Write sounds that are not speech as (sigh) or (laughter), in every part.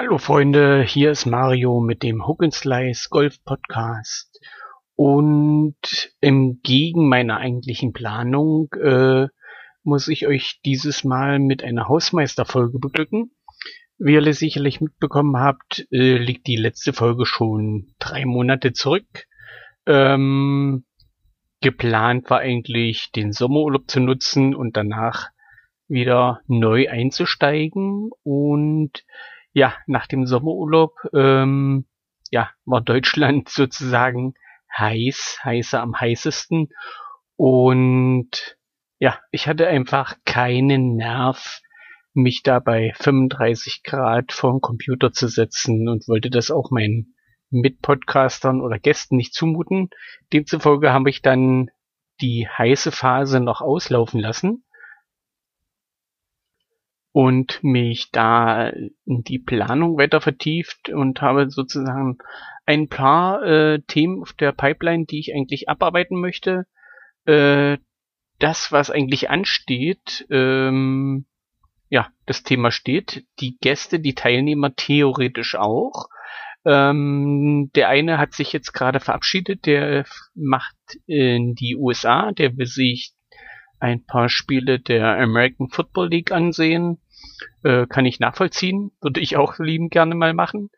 Hallo Freunde, hier ist Mario mit dem Hook and Slice Golf Podcast. Und entgegen meiner eigentlichen Planung äh, muss ich euch dieses Mal mit einer Hausmeisterfolge beglücken. Wie ihr sicherlich mitbekommen habt, äh, liegt die letzte Folge schon drei Monate zurück. Ähm, geplant war eigentlich, den Sommerurlaub zu nutzen und danach wieder neu einzusteigen und ja, nach dem Sommerurlaub, ähm, ja, war Deutschland (laughs) sozusagen heiß, heißer am heißesten. Und ja, ich hatte einfach keinen Nerv, mich da bei 35 Grad vorm Computer zu setzen und wollte das auch meinen Mitpodcastern oder Gästen nicht zumuten. Demzufolge habe ich dann die heiße Phase noch auslaufen lassen und mich da in die Planung weiter vertieft und habe sozusagen ein paar äh, Themen auf der Pipeline, die ich eigentlich abarbeiten möchte. Äh, das, was eigentlich ansteht, ähm, ja, das Thema steht. Die Gäste, die Teilnehmer theoretisch auch. Ähm, der eine hat sich jetzt gerade verabschiedet, der macht in die USA, der will sich ein paar Spiele der American Football League ansehen. Äh, kann ich nachvollziehen. Würde ich auch lieben gerne mal machen.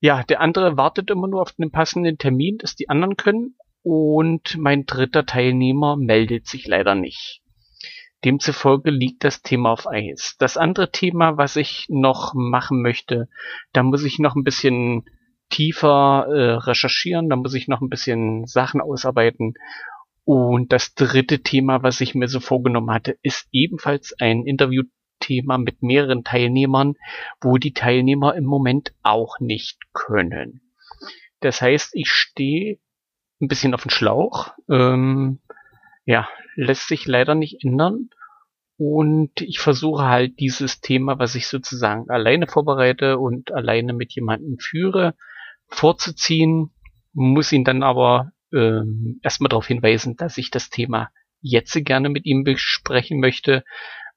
Ja, der andere wartet immer nur auf einen passenden Termin, dass die anderen können. Und mein dritter Teilnehmer meldet sich leider nicht. Demzufolge liegt das Thema auf Eis. Das andere Thema, was ich noch machen möchte, da muss ich noch ein bisschen tiefer äh, recherchieren, da muss ich noch ein bisschen Sachen ausarbeiten und das dritte Thema, was ich mir so vorgenommen hatte, ist ebenfalls ein Interviewthema mit mehreren Teilnehmern, wo die Teilnehmer im Moment auch nicht können. Das heißt, ich stehe ein bisschen auf dem Schlauch. Ähm, ja, lässt sich leider nicht ändern. Und ich versuche halt dieses Thema, was ich sozusagen alleine vorbereite und alleine mit jemandem führe, vorzuziehen, muss ihn dann aber ähm, erstmal darauf hinweisen, dass ich das Thema jetzt gerne mit ihm besprechen möchte,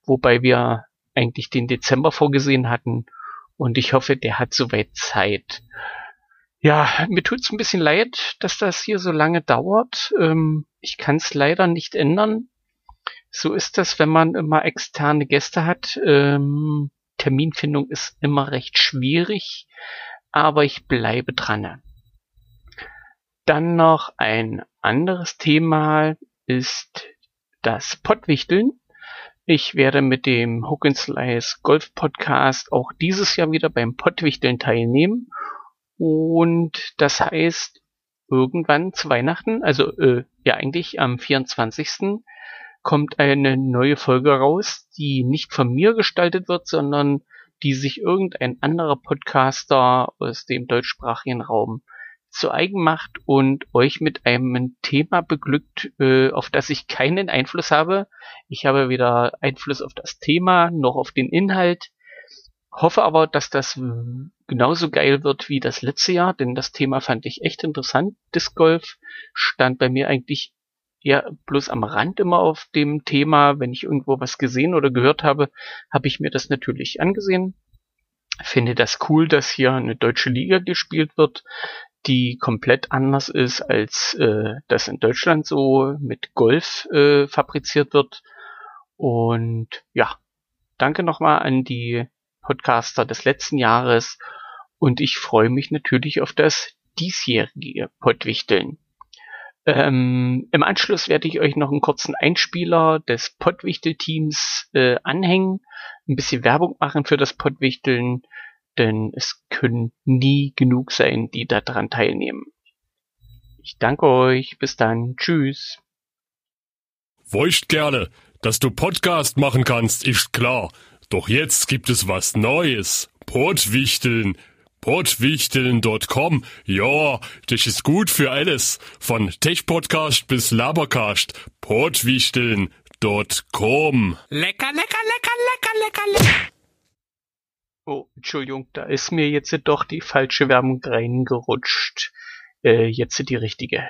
wobei wir eigentlich den Dezember vorgesehen hatten und ich hoffe, der hat soweit Zeit. Ja, mir tut's ein bisschen leid, dass das hier so lange dauert. Ähm, ich kann es leider nicht ändern. So ist das, wenn man immer externe Gäste hat. Ähm, Terminfindung ist immer recht schwierig, aber ich bleibe dran. Dann noch ein anderes Thema ist das Pottwichteln. Ich werde mit dem Hook and Slice Golf Podcast auch dieses Jahr wieder beim Pottwichteln teilnehmen. Und das heißt, irgendwann zu Weihnachten, also äh, ja eigentlich am 24. kommt eine neue Folge raus, die nicht von mir gestaltet wird, sondern die sich irgendein anderer Podcaster aus dem deutschsprachigen Raum zu eigen macht und euch mit einem Thema beglückt, äh, auf das ich keinen Einfluss habe. Ich habe weder Einfluss auf das Thema noch auf den Inhalt. Hoffe aber, dass das genauso geil wird wie das letzte Jahr, denn das Thema fand ich echt interessant. Disc Golf stand bei mir eigentlich eher bloß am Rand immer auf dem Thema. Wenn ich irgendwo was gesehen oder gehört habe, habe ich mir das natürlich angesehen. Finde das cool, dass hier eine deutsche Liga gespielt wird die komplett anders ist, als äh, das in Deutschland so mit Golf äh, fabriziert wird. Und ja, danke nochmal an die Podcaster des letzten Jahres und ich freue mich natürlich auf das diesjährige Pottwichteln. Ähm, Im Anschluss werde ich euch noch einen kurzen Einspieler des Pottwichtel-Teams äh, anhängen, ein bisschen Werbung machen für das Pottwichteln denn es können nie genug sein, die daran teilnehmen. Ich danke euch, bis dann, tschüss. Wollcht gerne, dass du Podcast machen kannst, ist klar. Doch jetzt gibt es was Neues. Portwichteln. Portwichteln.com. Ja, das ist gut für alles. Von Tech-Podcast bis Labercast. Portwichteln.com. Lecker, lecker, lecker, lecker, lecker, lecker. Oh, Entschuldigung, da ist mir jetzt doch die falsche Werbung reingerutscht. Äh, jetzt die richtige.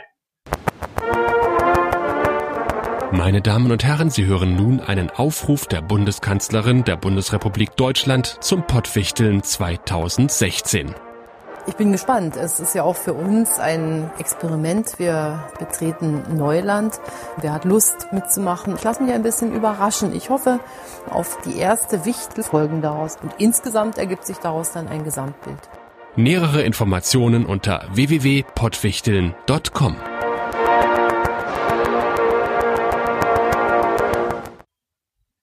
Meine Damen und Herren, Sie hören nun einen Aufruf der Bundeskanzlerin der Bundesrepublik Deutschland zum Pottwichteln 2016. Ich bin gespannt. Es ist ja auch für uns ein Experiment. Wir betreten Neuland. Wer hat Lust mitzumachen? Ich lasse mich ein bisschen überraschen. Ich hoffe auf die erste Wichtelfolgen daraus. Und insgesamt ergibt sich daraus dann ein Gesamtbild. Nähere Informationen unter www.pottwichteln.com.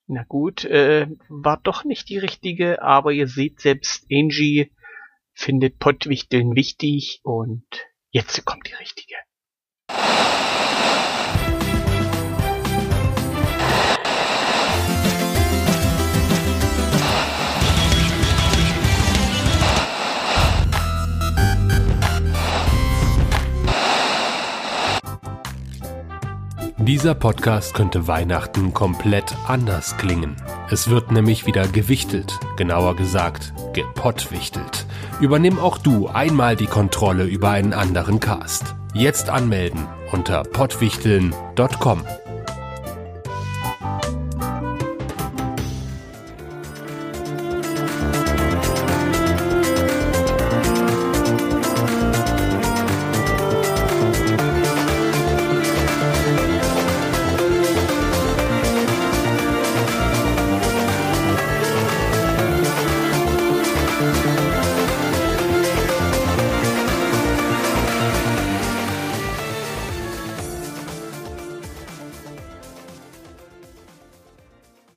Na gut, äh, war doch nicht die richtige, aber ihr seht selbst, Angie findet Pottwichteln wichtig und jetzt kommt die richtige. Dieser Podcast könnte Weihnachten komplett anders klingen. Es wird nämlich wieder gewichtelt, genauer gesagt gepottwichtelt. Übernimm auch du einmal die Kontrolle über einen anderen Cast. Jetzt anmelden unter pottwichteln.com.